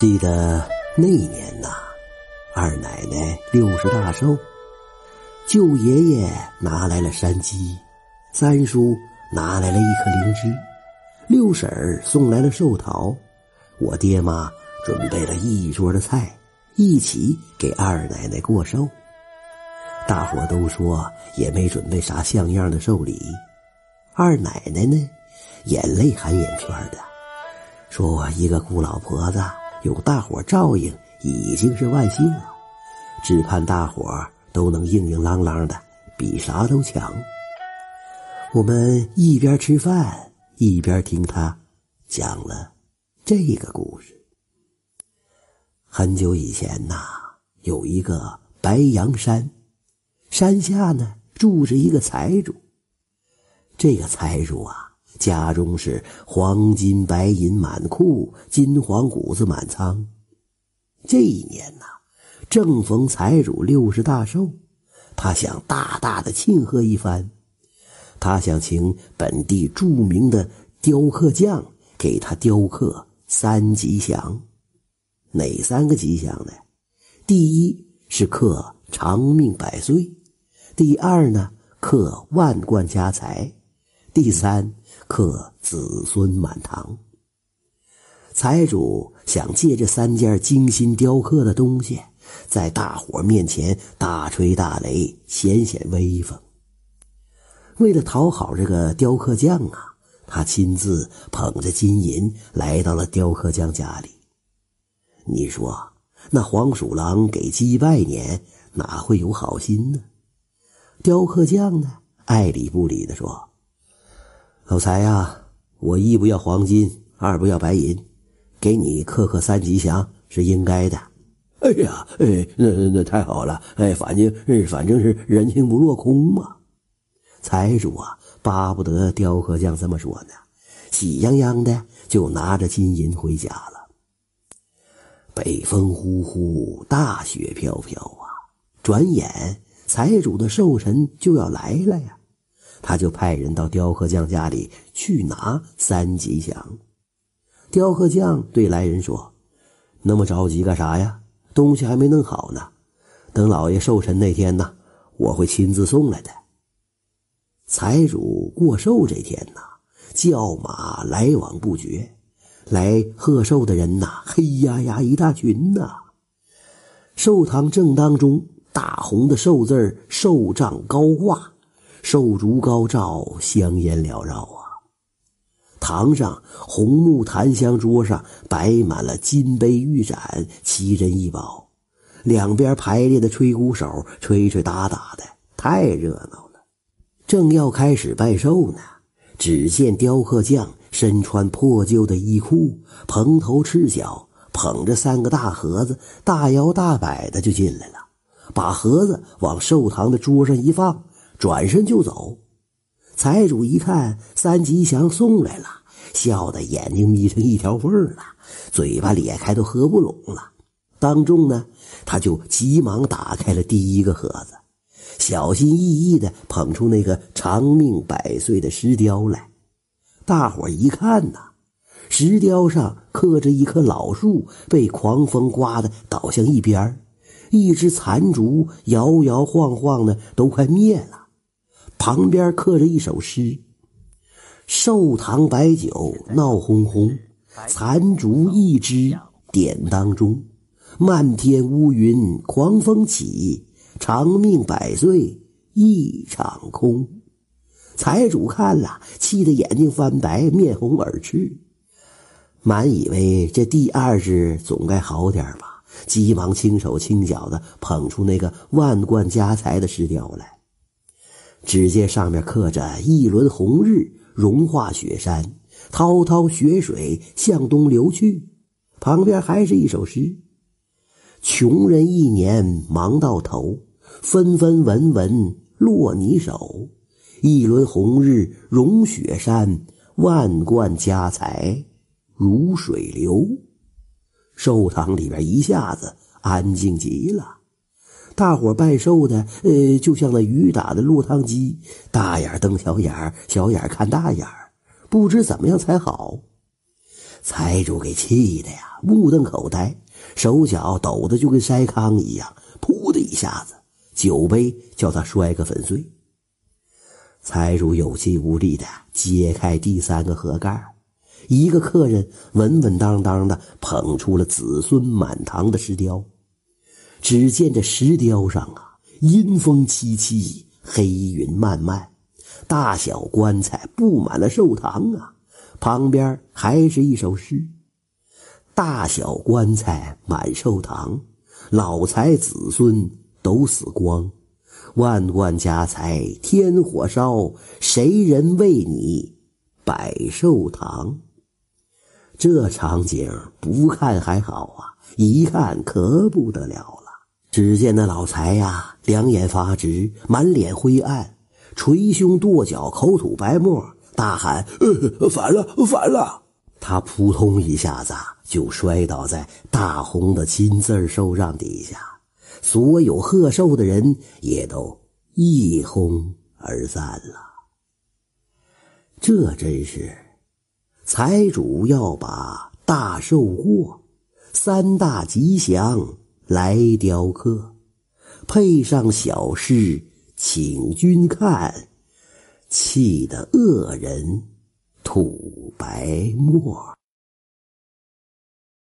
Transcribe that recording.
记得那年呐，二奶奶六十大寿，舅爷爷拿来了山鸡，三叔拿来了一颗灵芝，六婶儿送来了寿桃，我爹妈准备了一桌的菜，一起给二奶奶过寿。大伙都说也没准备啥像样的寿礼，二奶奶呢，眼泪含眼圈的，说我一个孤老婆子。有大伙照应已经是万幸了，只盼大伙都能硬硬朗朗的，比啥都强。我们一边吃饭一边听他讲了这个故事。很久以前呐，有一个白杨山，山下呢住着一个财主。这个财主啊。家中是黄金白银满库，金黄谷子满仓。这一年呐，正逢财主六十大寿，他想大大的庆贺一番。他想请本地著名的雕刻匠给他雕刻三吉祥。哪三个吉祥呢？第一是刻长命百岁，第二呢刻万贯家财，第三。刻子孙满堂。财主想借这三件精心雕刻的东西，在大伙面前大吹大擂，显显威风。为了讨好这个雕刻匠啊，他亲自捧着金银来到了雕刻匠家里。你说那黄鼠狼给鸡拜年，哪会有好心呢？雕刻匠呢，爱理不理的说。老财呀，我一不要黄金，二不要白银，给你刻刻三吉祥是应该的。哎呀，哎，那那太好了，哎，反正反正是人情不落空嘛。财主啊，巴不得雕刻匠这么说呢，喜洋洋的就拿着金银回家了。北风呼呼，大雪飘飘啊！转眼财主的寿辰就要来了呀。他就派人到雕刻匠家里去拿三吉祥。雕刻匠对来人说：“那么着急干啥呀？东西还没弄好呢。等老爷寿辰那天呢，我会亲自送来的。”财主过寿这天呐，轿马来往不绝，来贺寿的人呐，黑压压一大群呐。寿堂正当中，大红的寿字儿寿帐高挂。寿烛高照，香烟缭绕啊！堂上红木檀香桌上摆满了金杯玉盏，奇珍异宝。两边排列的吹鼓手吹吹打打的，太热闹了。正要开始拜寿呢，只见雕刻匠身穿破旧的衣裤，蓬头赤脚，捧着三个大盒子，大摇大摆的就进来了，把盒子往寿堂的桌上一放。转身就走，财主一看三吉祥送来了，笑得眼睛眯成一条缝了，嘴巴咧开都合不拢了。当众呢，他就急忙打开了第一个盒子，小心翼翼地捧出那个长命百岁的石雕来。大伙一看呐，石雕上刻着一棵老树，被狂风刮得倒向一边一只残烛摇摇晃晃的，都快灭了。旁边刻着一首诗：“寿堂白酒闹哄哄，残烛一支点当中。漫天乌云狂风起，长命百岁一场空。”财主看了，气得眼睛翻白，面红耳赤，满以为这第二支总该好点吧，急忙轻手轻脚的捧出那个万贯家财的石雕来。只见上面刻着一轮红日融化雪山，滔滔雪水向东流去。旁边还是一首诗：“穷人一年忙到头，分分文文落你手。一轮红日融雪山，万贯家财如水流。”寿堂里边一下子安静极了。大伙拜寿的，呃，就像那雨打的落汤鸡，大眼瞪小眼，小眼看大眼，不知怎么样才好。财主给气的呀，目瞪口呆，手脚抖得就跟筛糠一样，噗的一下子，酒杯叫他摔个粉碎。财主有气无力的揭开第三个盒盖，一个客人稳稳当当的捧出了子孙满堂的石雕。只见这石雕上啊，阴风凄凄，黑云漫漫，大小棺材布满了寿堂啊。旁边还是一首诗：“大小棺材满寿堂，老财子孙都死光，万贯家财天火烧，谁人为你摆寿堂？”这场景不看还好啊，一看可不得了了。只见那老财呀，两眼发直，满脸灰暗，捶胸跺脚，口吐白沫。大喊：“呃，反了，反了！”他扑通一下子就摔倒在大红的金字寿帐底下，所有贺寿的人也都一哄而散了。这真是财主要把大寿过，三大吉祥来雕刻，配上小诗，请君看。气得恶人吐白沫。